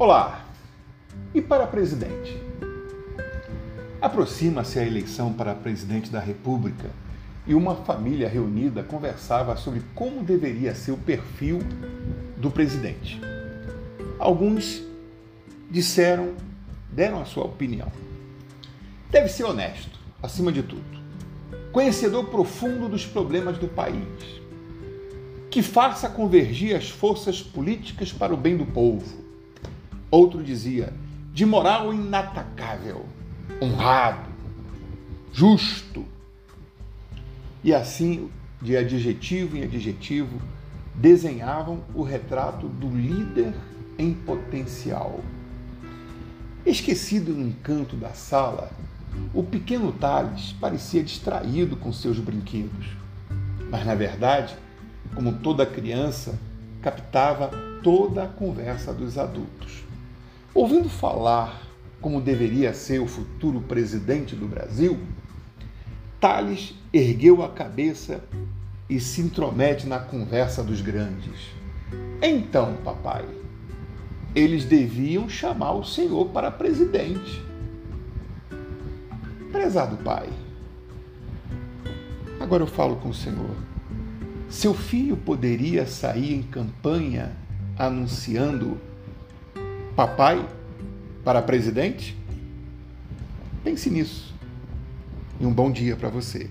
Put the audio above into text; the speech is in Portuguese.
Olá! E para presidente? Aproxima-se a eleição para presidente da República e uma família reunida conversava sobre como deveria ser o perfil do presidente. Alguns disseram, deram a sua opinião. Deve ser honesto, acima de tudo. Conhecedor profundo dos problemas do país. Que faça convergir as forças políticas para o bem do povo Outro dizia, de moral inatacável, honrado, justo. E assim, de adjetivo em adjetivo, desenhavam o retrato do líder em potencial. Esquecido no encanto da sala, o pequeno Thales parecia distraído com seus brinquedos. Mas, na verdade, como toda criança, captava toda a conversa dos adultos. Ouvindo falar como deveria ser o futuro presidente do Brasil, Tales ergueu a cabeça e se intromete na conversa dos grandes. Então, papai, eles deviam chamar o senhor para presidente. Prezado pai, agora eu falo com o senhor. Seu filho poderia sair em campanha anunciando papai para presidente? Pense nisso. E um bom dia para você.